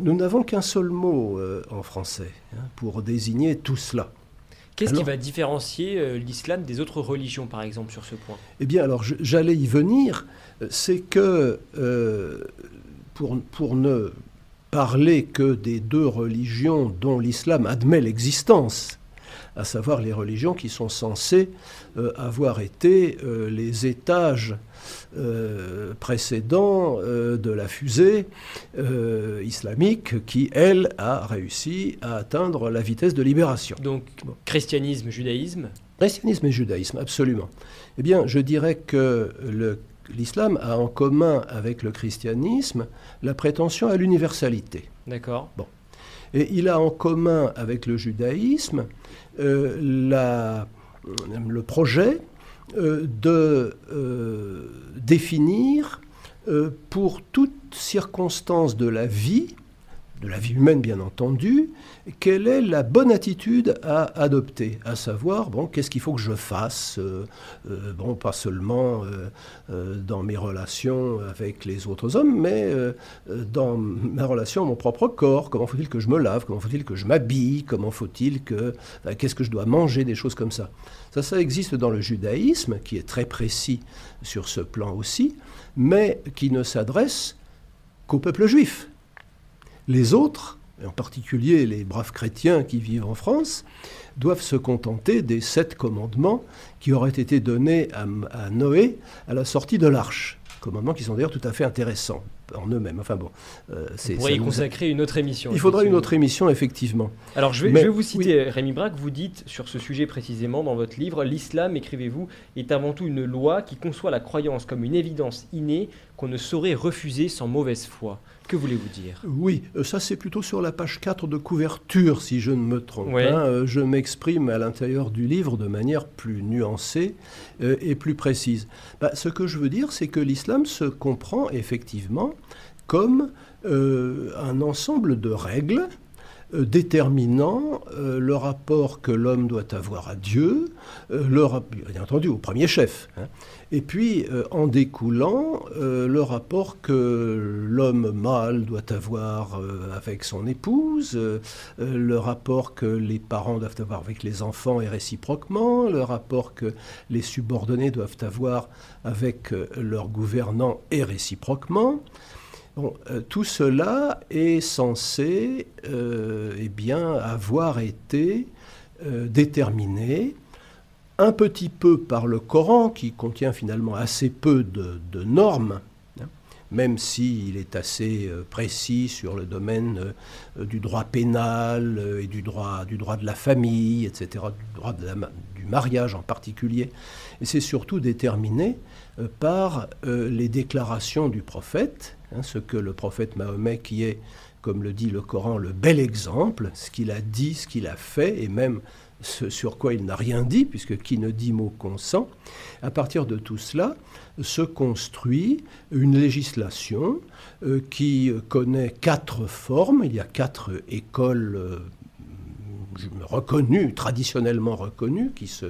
nous n'avons qu'un seul mot euh, en français hein, pour désigner tout cela. Qu'est-ce qui va différencier euh, l'islam des autres religions, par exemple, sur ce point? Eh bien, alors, j'allais y venir. C'est que, euh, pour, pour ne parler que des deux religions dont l'islam admet l'existence, à savoir les religions qui sont censées avoir été les étages euh, précédent euh, de la fusée euh, islamique qui, elle, a réussi à atteindre la vitesse de libération. Donc, christianisme, judaïsme? Christianisme et judaïsme, absolument. Eh bien, je dirais que l'islam a en commun avec le christianisme la prétention à l'universalité. D'accord. Bon. Et il a en commun avec le judaïsme la, le projet euh, de euh, définir euh, pour toute circonstance de la vie, de la vie humaine bien entendu, quelle est la bonne attitude à adopter, à savoir, bon, qu'est-ce qu'il faut que je fasse, bon, pas seulement dans mes relations avec les autres hommes, mais dans ma relation à mon propre corps, comment faut-il que je me lave, comment faut-il que je m'habille, comment faut-il que, qu'est-ce que je dois manger, des choses comme ça. Ça, ça existe dans le judaïsme, qui est très précis sur ce plan aussi, mais qui ne s'adresse qu'au peuple juif. Les autres, en particulier les braves chrétiens qui vivent en France, doivent se contenter des sept commandements qui auraient été donnés à, Noé à la sortie de l'arche. Commandements qui sont d'ailleurs tout à fait intéressants en eux-mêmes. Enfin bon, euh, c'est. y consacrer une autre émission. Il faudra une autre émission, effectivement. Alors je vais, vous citer, Rémi Braque, vous dites sur ce sujet précisément dans votre livre L'islam, écrivez-vous, est avant tout une loi qui conçoit la croyance comme une évidence innée qu'on ne saurait refuser sans mauvaise foi. Que voulez-vous dire? Oui, euh, ça c'est plutôt sur la page 4 de couverture, si je ne me trompe. Hein. Euh, je m'exprime à l'intérieur du livre de manière plus nuancée euh, et plus précise. Bah, ce que je veux dire, c'est que l'islam se comprend effectivement comme un ensemble de règles déterminant euh, le rapport que l'homme doit avoir à Dieu, euh, le, bien entendu au premier chef, hein. et puis en découlant le rapport que l'homme mâle doit avoir avec son épouse, le rapport que les parents doivent avoir avec les enfants et réciproquement, le rapport que les subordonnés doivent avoir avec leurs gouvernants et réciproquement. Euh, tout cela est censé euh, eh avoir été euh, déterminé un petit peu par le Coran, qui contient finalement assez peu de, normes, hein, même s'il est assez précis sur le domaine du droit pénal et du droit, du droit de la famille, etc., du droit du mariage en particulier. Et c'est surtout déterminé par les déclarations du prophète, Hein, ce que le prophète Mahomet, qui est, comme le dit le Coran, le bel exemple, ce qu'il a dit, ce qu'il a fait, et même ce sur quoi il n'a rien dit, puisque qui ne dit mot consent, à partir de tout cela, se construit une législation euh, qui connaît quatre formes. Il y a quatre écoles euh, reconnus, traditionnellement reconnus, qui se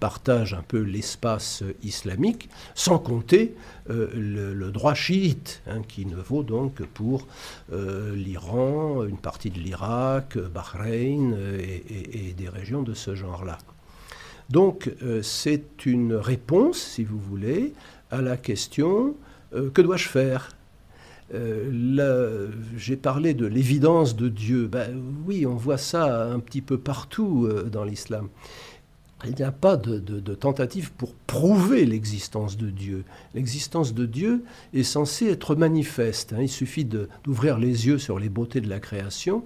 partagent un peu l'espace islamique, sans compter euh, le, droit chiite, hein, qui ne vaut donc pour euh, l'Iran, une partie de l'Irak, Bahreïn et, des régions de ce genre-là. Donc euh, c'est une réponse, si vous voulez, à la question que dois-je faire? Euh, j'ai parlé de l'évidence de Dieu. Ben, oui, on voit ça un petit peu partout euh, dans l'islam. Il n'y a pas de, tentative pour prouver l'existence de Dieu. L'existence de Dieu est censée être manifeste. Hein. Il suffit d'ouvrir les yeux sur les beautés de la création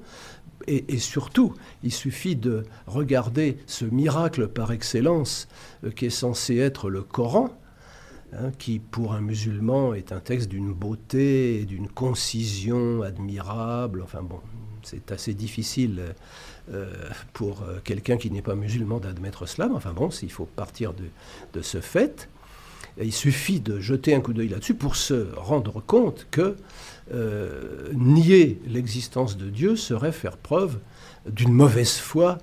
et, surtout, il suffit de regarder ce miracle par excellence euh, qui est censé être le Coran, hein, qui pour un musulman est un texte d'une beauté d'une concision admirable. Enfin bon, c'est assez difficile euh, pour euh, quelqu'un qui n'est pas musulman d'admettre cela. Enfin bon, s'il faut partir de, ce fait, il suffit de jeter un coup d'œil là-dessus pour se rendre compte que euh, nier l'existence de Dieu serait faire preuve d'une mauvaise foi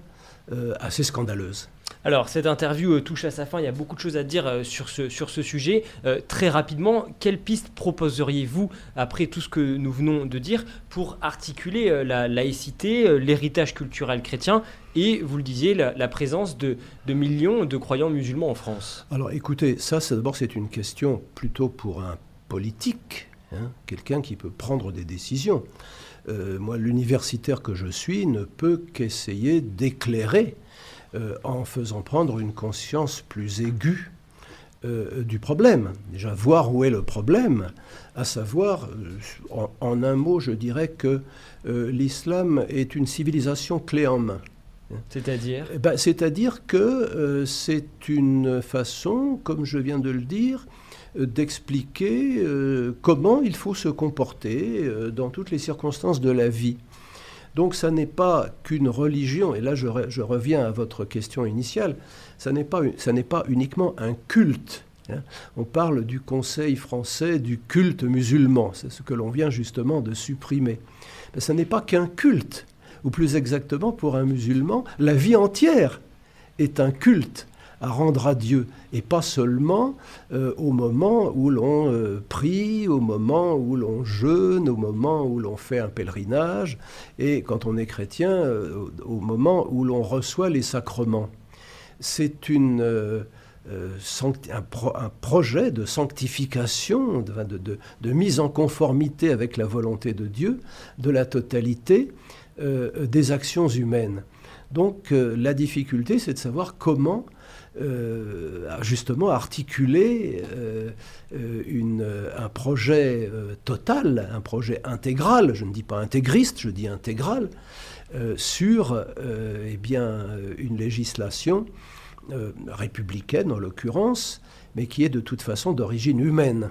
assez scandaleuse. Alors, cette interview euh, touche à sa fin, il y a beaucoup de choses à dire sur, ce, sur ce sujet. très rapidement, quelle piste proposeriez-vous, après tout ce que nous venons de dire, pour articuler la laïcité, l'héritage culturel chrétien et, vous le disiez, la, présence de, de, millions de croyants musulmans en France? Alors, écoutez, ça, d'abord, c'est une question plutôt pour un politique Hein, quelqu'un qui peut prendre des décisions. Euh, moi, l'universitaire que je suis ne peut qu'essayer d'éclairer euh, en faisant prendre une conscience plus aiguë euh, du problème. Déjà, voir où est le problème, à savoir, en, un mot, je dirais que l'islam est une civilisation clé en main. C'est-à-dire eh ben, C'est-à-dire que c'est une façon, comme je viens de le dire, d'expliquer euh, comment il faut se comporter euh, dans toutes les circonstances de la vie. Donc ça n'est pas qu'une religion, et là je, reviens à votre question initiale, ça n'est pas, uniquement un culte. Hein. On parle du Conseil français du culte musulman, c'est ce que l'on vient justement de supprimer. Mais ça n'est pas qu'un culte, ou plus exactement pour un musulman, la vie entière est un culte à rendre à Dieu, et pas seulement euh, au moment où l'on euh, prie, au moment où l'on jeûne, au moment où l'on fait un pèlerinage, et quand on est chrétien, euh, au moment où l'on reçoit les sacrements. C'est un, projet de sanctification, de, mise en conformité avec la volonté de Dieu, de la totalité des actions humaines. Donc la difficulté, c'est de savoir comment euh, justement articuler euh, euh, un projet total, un projet intégral, je ne dis pas intégriste, je dis intégral, sur eh bien, une législation républicaine en l'occurrence, mais qui est de toute façon d'origine humaine.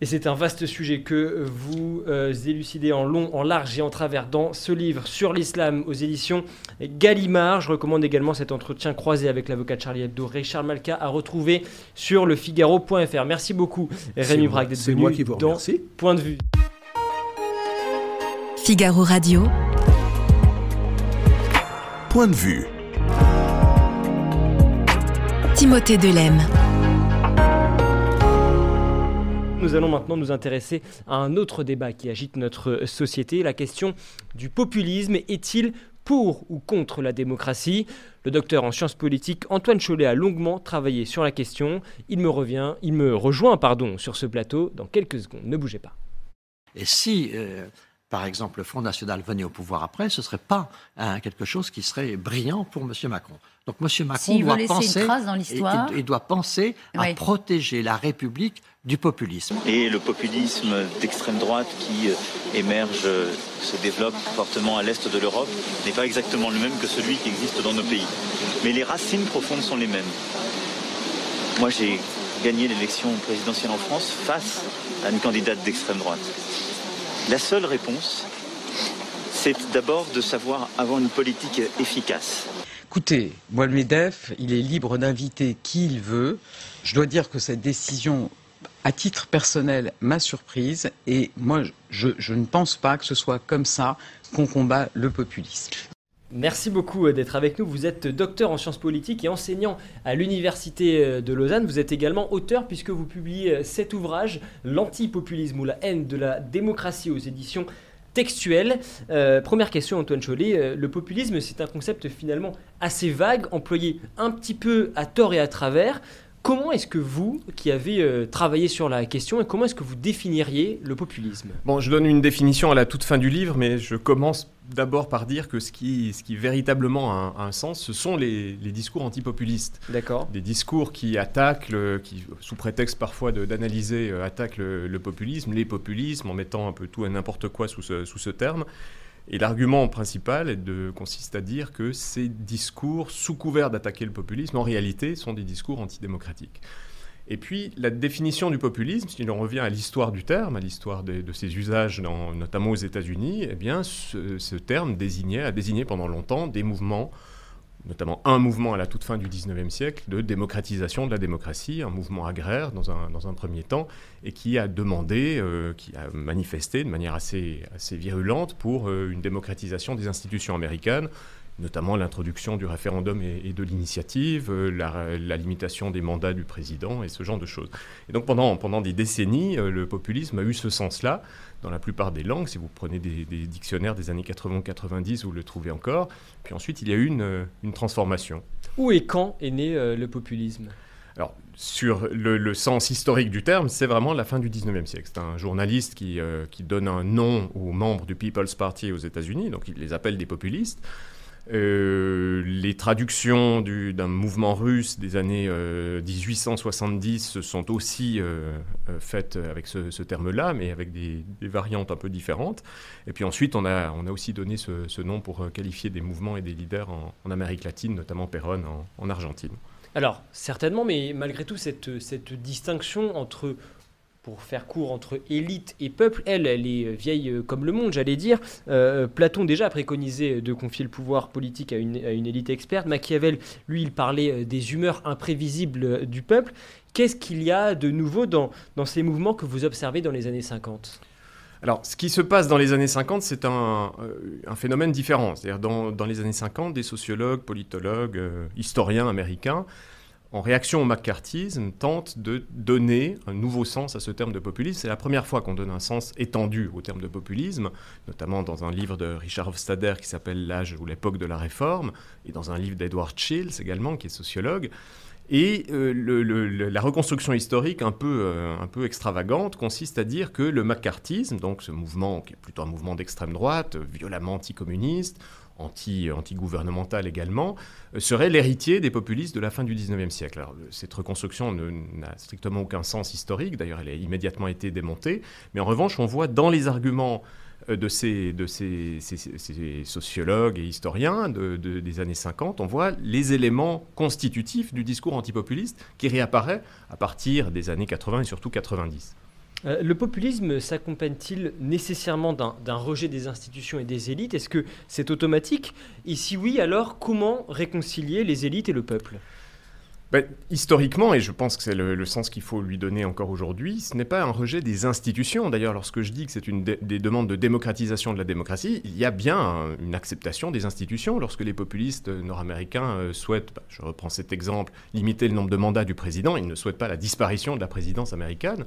Et c'est un vaste sujet que vous euh, élucidez en long, en large et en travers dans ce livre sur l'islam aux éditions Gallimard. Je recommande également cet entretien croisé avec l'avocat Charlie Hebdo, Richard Malka, à retrouver sur lefigaro.fr. Merci beaucoup Rémi Braque d'être venu moi qui vous dans Point de vue. Figaro Radio. Point de vue. Timothée Delem. Nous allons maintenant nous intéresser à un autre débat qui agite notre société, la question du populisme. Est-il pour ou contre la démocratie? Le docteur en sciences politiques Antoine Cholet a longuement travaillé sur la question. Il me revient, il me rejoint pardon sur ce plateau dans quelques secondes. Ne bougez pas. Et si euh, par exemple, le Front National venait au pouvoir après, ce ne serait pas hein, quelque chose qui serait brillant pour M. Macron. Donc M. Macron doit, penser, il, doit penser à protéger la République du populisme. Et le populisme d'extrême droite qui émerge, se développe fortement à l'est de l'Europe n'est pas exactement le même que celui qui existe dans nos pays. Mais les racines profondes sont les mêmes. Moi, j'ai gagné l'élection présidentielle en France face à une candidate d'extrême droite. La seule réponse, c'est d'abord de savoir avoir une politique efficace. Écoutez, moi le MEDEF, il est libre d'inviter qui il veut. Je dois dire que cette décision, à titre personnel, m'a surprise et moi, je, je ne pense pas que ce soit comme ça qu'on combat le populisme. Merci beaucoup euh, d'être avec nous. Vous êtes docteur en sciences politiques et enseignant à l'Université euh, de Lausanne. Vous êtes également auteur puisque vous publiez euh, cet ouvrage, L'antipopulisme ou la haine de la démocratie aux éditions textuelles. première question, Antoine Chollet. le populisme, c'est un concept finalement assez vague, employé un petit peu à tort et à travers. Comment est-ce que vous, qui avez euh, travaillé sur la question, et comment est-ce que vous définiriez le populisme? Bon, je donne une définition à la toute fin du livre, mais je commence d'abord par dire que ce qui, ce qui véritablement a un, sens, ce sont les, discours antipopulistes. D'accord. Des discours qui attaquent, qui, sous prétexte parfois d'analyser, euh, attaquent le, populisme, les populismes, en mettant un peu tout et n'importe quoi sous ce, sous ce terme. Et l'argument principal consiste à dire que ces discours, sous couvert d'attaquer le populisme, en réalité sont des discours antidémocratiques. Et puis, la définition du populisme, si l'on revient à l'histoire du terme, à l'histoire de, ses usages, notamment aux États-Unis, eh bien, ce, ce, terme désignait, a désigné pendant longtemps des mouvements notamment un mouvement à la toute fin du XIXe siècle de démocratisation de la démocratie, un mouvement agraire dans un, premier temps, et qui a demandé, euh, qui a manifesté de manière assez, assez virulente pour euh, une démocratisation des institutions américaines, notamment l'introduction du référendum et, de l'initiative, euh, la, limitation des mandats du président et ce genre de choses. Et donc pendant, pendant des décennies, le populisme a eu ce sens-là dans la plupart des langues. Si vous prenez des, dictionnaires des années 80-90, vous le trouvez encore. Puis ensuite, il y a eu une, une transformation. Où et quand est né euh, le populisme? Alors, sur le, sens historique du terme, c'est vraiment la fin du 19e siècle. C'est un journaliste qui, euh, qui donne un nom aux membres du People's Party aux États-Unis, donc il les appelle des populistes. Euh, les traductions d'un mouvement russe des années 1870 euh, sont aussi euh, faites avec ce, terme-là, mais avec des, variantes un peu différentes. Et puis ensuite, on a, on a aussi donné ce, nom pour qualifier des mouvements et des leaders en, Amérique latine, notamment Perón en, Argentine. Alors, certainement, mais malgré tout, cette, cette distinction entre pour faire court entre élite et peuple, elle, elle est vieille euh, comme le monde, j'allais dire. Euh, Platon déjà a préconisé de confier le pouvoir politique à une, élite experte. Machiavel, lui, il parlait euh, des humeurs imprévisibles du peuple. Qu'est-ce qu'il y a de nouveau dans, ces mouvements que vous observez dans les années 50 alors, ce qui se passe dans les années 50, c'est un, phénomène différent. C'est-à-dire, dans, les années 50, des sociologues, politologues, historiens américains en réaction au McCarthyisme, tente de donner un nouveau sens à ce terme de populisme. C'est la première fois qu'on donne un sens étendu au terme de populisme, notamment dans un livre de Richard Hofstadter qui s'appelle L'âge ou l'époque de la réforme, et dans un livre d'Edward Shields également, qui est sociologue. Et euh, la reconstruction historique un peu, euh, un peu extravagante consiste à dire que le McCarthyisme, donc ce mouvement qui est plutôt un mouvement d'extrême droite, violemment anticommuniste, anti, anti-gouvernemental également, euh, serait l'héritier des populistes de la fin du XIXe siècle. Alors, cette reconstruction n'a strictement aucun sens historique, d'ailleurs elle a immédiatement été démontée, mais en revanche on voit dans les arguments euh, de ces, sociologues et historiens des années 50, on voit les éléments constitutifs du discours antipopuliste qui réapparaît à partir des années 80 et surtout 90. Euh, le populisme s'accompagne-t-il nécessairement d'un rejet des institutions et des élites? Est-ce que c'est automatique? Et si oui, alors comment réconcilier les élites et le peuple? Ben, historiquement, et je pense que c'est le, sens qu'il faut lui donner encore aujourd'hui, ce n'est pas un rejet des institutions. D'ailleurs, lorsque je dis que c'est une des demandes de démocratisation de la démocratie, il y a bien une acceptation des institutions. Lorsque les populistes nord-américains euh, souhaitent, ben, je reprends cet exemple, limiter le nombre de mandats du président, ils ne souhaitent pas la disparition de la présidence américaine.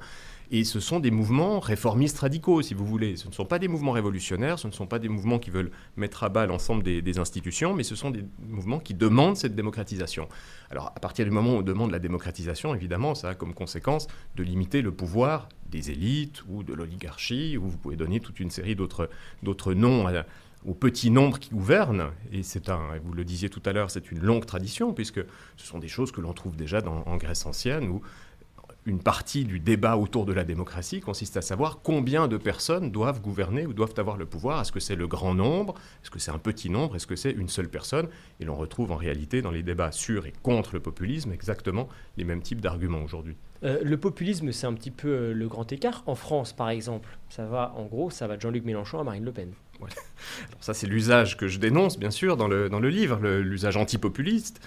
Et ce sont des mouvements réformistes radicaux, si vous voulez. Ce ne sont pas des mouvements révolutionnaires, ce ne sont pas des mouvements qui veulent mettre à bas l'ensemble des, institutions, mais ce sont des mouvements qui demandent cette démocratisation. Alors, à partir du moment où on demande la démocratisation, évidemment, ça a comme conséquence de limiter le pouvoir des élites ou de l'oligarchie, ou vous pouvez donner toute une série d'autres noms au petit nombre qui gouverne, et c'est un, vous le disiez tout à l'heure, c'est une longue tradition, puisque ce sont des choses que l'on trouve déjà en Grèce ancienne, où une partie du débat autour de la démocratie consiste à savoir combien de personnes doivent gouverner ou doivent avoir le pouvoir. Est-ce que c'est le grand nombre? Est-ce que c'est un petit nombre? Est-ce que c'est une seule personne? Et l'on retrouve en réalité dans les débats sur et contre le populisme exactement les mêmes types d'arguments aujourd'hui. Euh, le populisme, c'est un petit peu euh, le grand écart. En France, par exemple, ça va, en gros, ça va de Jean-Luc Mélenchon à Marine Le Pen. Alors ça, c'est l'usage que je dénonce, bien sûr, dans le, dans le livre, l'usage antipopuliste.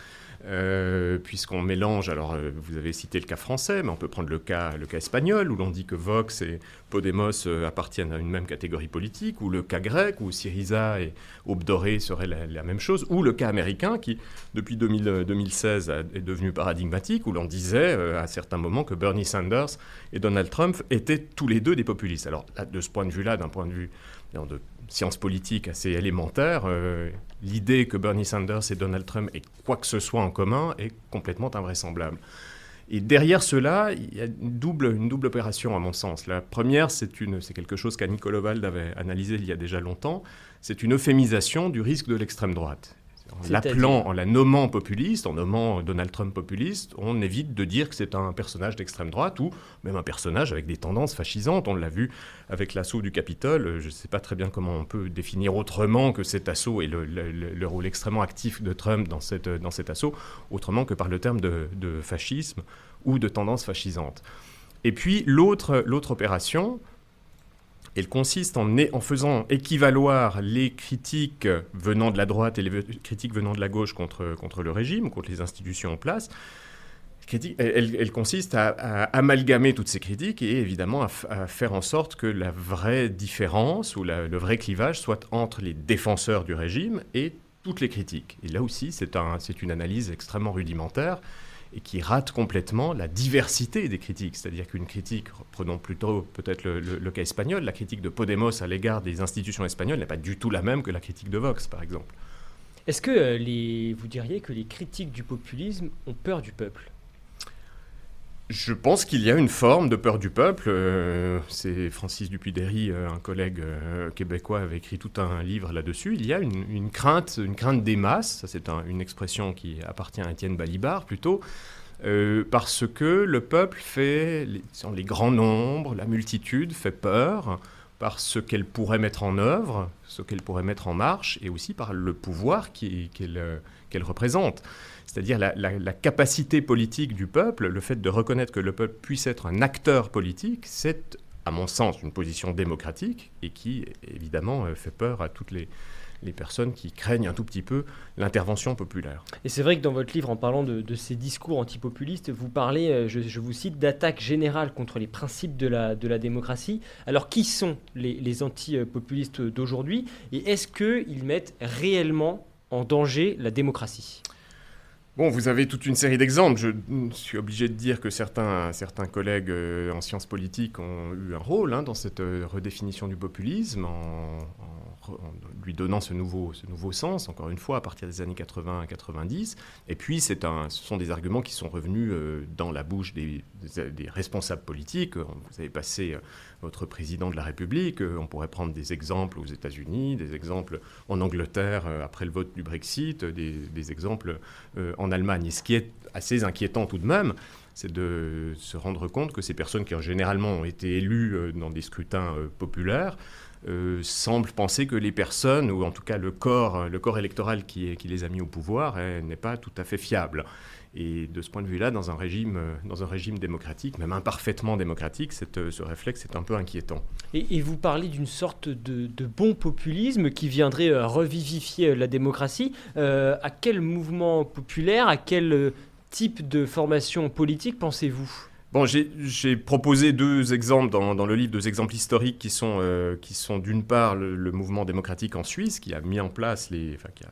Euh, puisqu'on mélange, alors euh, vous avez cité le cas français, mais on peut prendre le cas, le cas espagnol, où l'on dit que Vox et Podemos euh, appartiennent à une même catégorie politique, ou le cas grec, où Syriza et Aube dorée seraient la, même chose, ou le cas américain, qui depuis 2016 est devenu paradigmatique, où l'on disait à certains moments que Bernie Sanders et Donald Trump étaient tous les deux des populistes. Alors de ce point de vue-là, d'un point de vue de science politique assez élémentaire, euh, l'idée que Bernie Sanders et Donald Trump aient quoi que ce soit en commun est complètement invraisemblable. Et derrière cela, il y a une double, une double opération, à mon sens. La première, c'est quelque chose qu'Annie Kolovald avait analysé il y a déjà longtemps, c'est une euphémisation du risque de l'extrême droite. En l'appelant, en la nommant populiste, en nommant Donald Trump populiste, on évite de dire que c'est un personnage d'extrême droite ou même un personnage avec des tendances fascisantes. On l'a vu avec l'assaut du Capitole. Je ne sais pas très bien comment on peut définir autrement que cet assaut et le, rôle extrêmement actif de Trump dans, cette, dans cet assaut, autrement que par le terme de, de fascisme ou de tendance fascisante. Et puis l'autre opération, elle consiste en, faisant équivaloir les critiques venant de la droite et les critiques venant de la gauche contre, contre le régime, contre les institutions en place. Elle, elle, consiste à, amalgamer toutes ces critiques et évidemment à, faire en sorte que la vraie différence ou le vrai clivage soit entre les défenseurs du régime et toutes les critiques. Et là aussi, c'est un, une analyse extrêmement rudimentaire et qui rate complètement la diversité des critiques. C'est-à-dire qu'une critique, prenons plutôt peut-être le, cas espagnol, la critique de Podemos à l'égard des institutions espagnoles n'est pas du tout la même que la critique de Vox, par exemple. Est-ce que euh, vous diriez que les critiques du populisme ont peur du peuple? Je pense qu'il y a une forme de peur du peuple. Euh, c'est Francis Dupuy-Derry, euh, un collègue euh, québécois, avait écrit tout un livre là-dessus. Il y a une, crainte, une crainte des masses. Ça, c'est une expression qui appartient à Étienne Balibar plutôt, parce que le peuple fait, les, les grands nombres, la multitude fait peur par ce qu'elle pourrait mettre en œuvre, ce qu'elle pourrait mettre en marche, et aussi par le pouvoir qu'elle représente c'est-à-dire la, capacité politique du peuple, le fait de reconnaître que le peuple puisse être un acteur politique, c'est, à mon sens, une position démocratique et qui, évidemment, euh, fait peur à toutes les, personnes qui craignent un tout petit peu l'intervention populaire. Et c'est vrai que dans votre livre, en parlant de, ces discours antipopulistes, vous parlez, euh, je, vous cite, d'attaque générale contre les principes de la, démocratie. Alors qui sont les antipopulistes d'aujourd'hui et est-ce qu'ils mettent réellement en danger la démocratie? Bon, vous avez toute une série d'exemples. Je suis obligé de dire que certains, certains collègues euh, en sciences politiques ont eu un rôle hein, dans cette euh, redéfinition du populisme lui donnant ce nouveau, ce nouveau sens, encore une fois, à partir des années 80 à 90. Et puis, c'est un, ce sont des arguments qui sont revenus euh, dans la bouche des, des, responsables politiques. Vous avez passé votre président de la République. On pourrait prendre des exemples aux États-Unis, des exemples en Angleterre après le vote du Brexit, des, des exemples en Allemagne. Et ce qui est assez inquiétant tout de même, c'est de se rendre compte que ces personnes qui ont généralement été élues euh, dans des scrutins euh, populaires euh, semblent penser que les personnes, ou en tout cas le corps, le corps électoral qui, les a mis au pouvoir, eh, n'est pas tout à fait fiable. Et de ce point de vue-là, dans un régime, dans un régime démocratique, même imparfaitement démocratique, cette, ce réflexe est un peu inquiétant. Et, vous parlez d'une sorte de, bon populisme qui viendrait euh, revivifier euh, la démocratie. Euh, à quel mouvement populaire, à quel type de formation politique pensez-vous? Bon, j'ai proposé deux exemples dans, le livre, deux exemples historiques qui sont, qui sont d'une part le, mouvement démocratique en Suisse, qui a mis en place enfin, qui a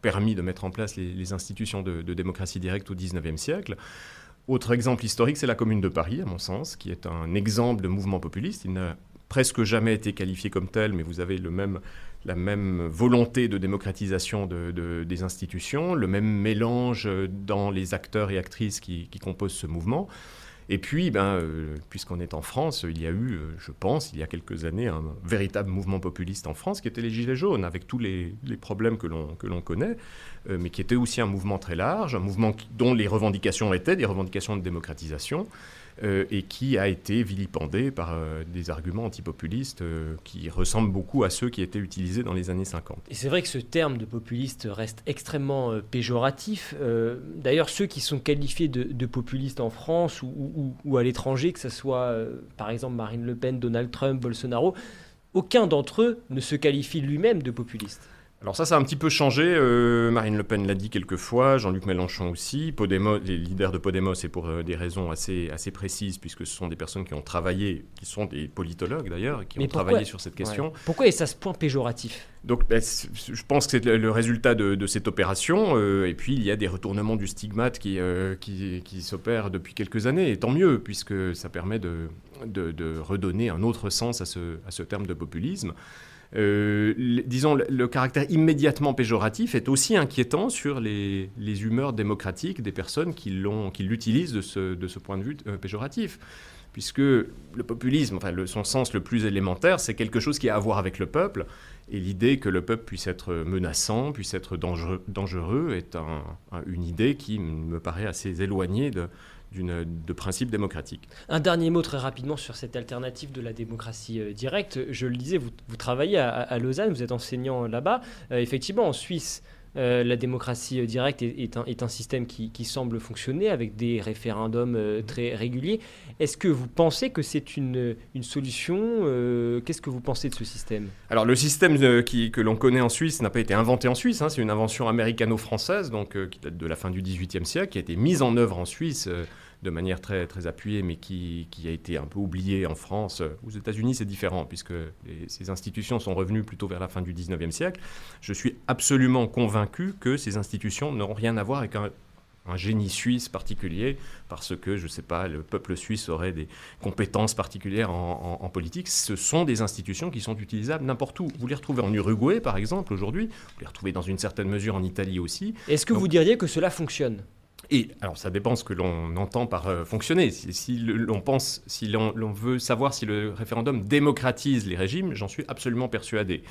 permis de mettre en place les, institutions de, démocratie directe au XIXe siècle. Autre exemple historique, c'est la Commune de Paris, à mon sens, qui est un exemple de mouvement populiste. Il n'a presque jamais été qualifié comme tel, mais vous avez le même, la même volonté de démocratisation des institutions, le même mélange dans les acteurs et actrices qui composent ce mouvement. Et puis, ben, euh, puisqu'on est en France, il y a eu, euh, je pense, il y a quelques années, un véritable mouvement populiste en France qui était les Gilets jaunes, avec tous les, problèmes que l'on connaît, euh, mais qui était aussi un mouvement très large, un mouvement dont les revendications étaient des revendications de démocratisation. Euh, et qui a été vilipendé par euh, des arguments antipopulistes euh, qui ressemblent beaucoup à ceux qui étaient utilisés dans les années 50. Et c'est vrai que ce terme de populiste reste extrêmement péjoratif. D'ailleurs, ceux qui sont qualifiés de, populistes en France ou, ou à l'étranger, que ce soit par exemple Marine Le Pen, Donald Trump, Bolsonaro, aucun d'entre eux ne se qualifie lui-même de populiste. Alors ça, ça a un petit peu changé. Euh, Marine Le Pen l'a dit quelques fois, Jean-Luc Mélenchon aussi. Podemos, les leaders de Podemos, c'est pour euh, des raisons assez, assez précises, puisque ce sont des personnes qui ont travaillé, qui sont des politologues d'ailleurs, qui ont travaillé sur cette question. Pourquoi est-ce à ce point péjoratif? Donc ben, je pense que c'est le résultat de, cette opération. Euh, et puis il y a des retournements du stigmate qui, qui, qui s'opèrent depuis quelques années. Et tant mieux, puisque ça permet de, de, de redonner un autre sens à ce, à ce terme de populisme. Euh, disons, le, caractère immédiatement péjoratif est aussi inquiétant sur les, humeurs démocratiques des personnes qui l'utilisent de ce, point de vue euh, péjoratif. Puisque le populisme, enfin, son sens le plus élémentaire, c'est quelque chose qui a à voir avec le peuple, et l'idée que le peuple puisse être menaçant, puisse être dangereux est une idée qui me paraît assez éloignée de, Un dernier mot très rapidement sur cette alternative de la démocratie euh, directe. Je le disais, vous, travaillez à, Lausanne, vous êtes enseignant là-bas. Euh, effectivement, en Suisse, euh, la démocratie euh, directe est, un, système qui, semble fonctionner avec des référendums euh, très réguliers. Est-ce que vous pensez que c'est une, solution Qu'est-ce que vous pensez de ce système? Alors le système que l'on connaît en Suisse n'a pas été inventé en Suisse, hein. c'est une invention américano-française donc, qui date de la fin du XVIIIe siècle, qui a été mise en œuvre en Suisse de manière très, très appuyée, mais qui, a été un peu oubliée en France. Aux États-Unis, c'est différent, puisque ces institutions sont revenues plutôt vers la fin du 19e siècle. Je suis absolument convaincu que ces institutions n'auront rien à voir avec un, génie suisse particulier, parce que, je ne sais pas, le peuple suisse aurait des compétences particulières en, en, politique. Ce sont des institutions qui sont utilisables n'importe où. Vous les retrouvez en Uruguay, par exemple, aujourd'hui. Vous les retrouvez dans une certaine mesure en Italie aussi. Est-ce que vous diriez que cela fonctionne? Et alors, ça dépend ce que l'on entend par euh, fonctionner. Si, l'on pense, si l'on veut savoir si le référendum démocratise les régimes, j'en suis absolument persuadé.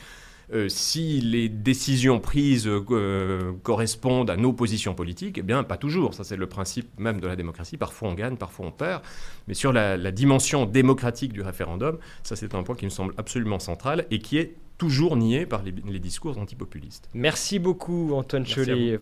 Euh, si les décisions prises euh, correspondent à nos positions politiques, eh bien, pas toujours. Ça, c'est le principe même de la démocratie. Parfois, on gagne, parfois, on perd. Mais sur la, dimension démocratique du référendum, ça, c'est un point qui me semble absolument central et qui est toujours nié par les, discours antipopulistes. Merci beaucoup, Antoine Cholet.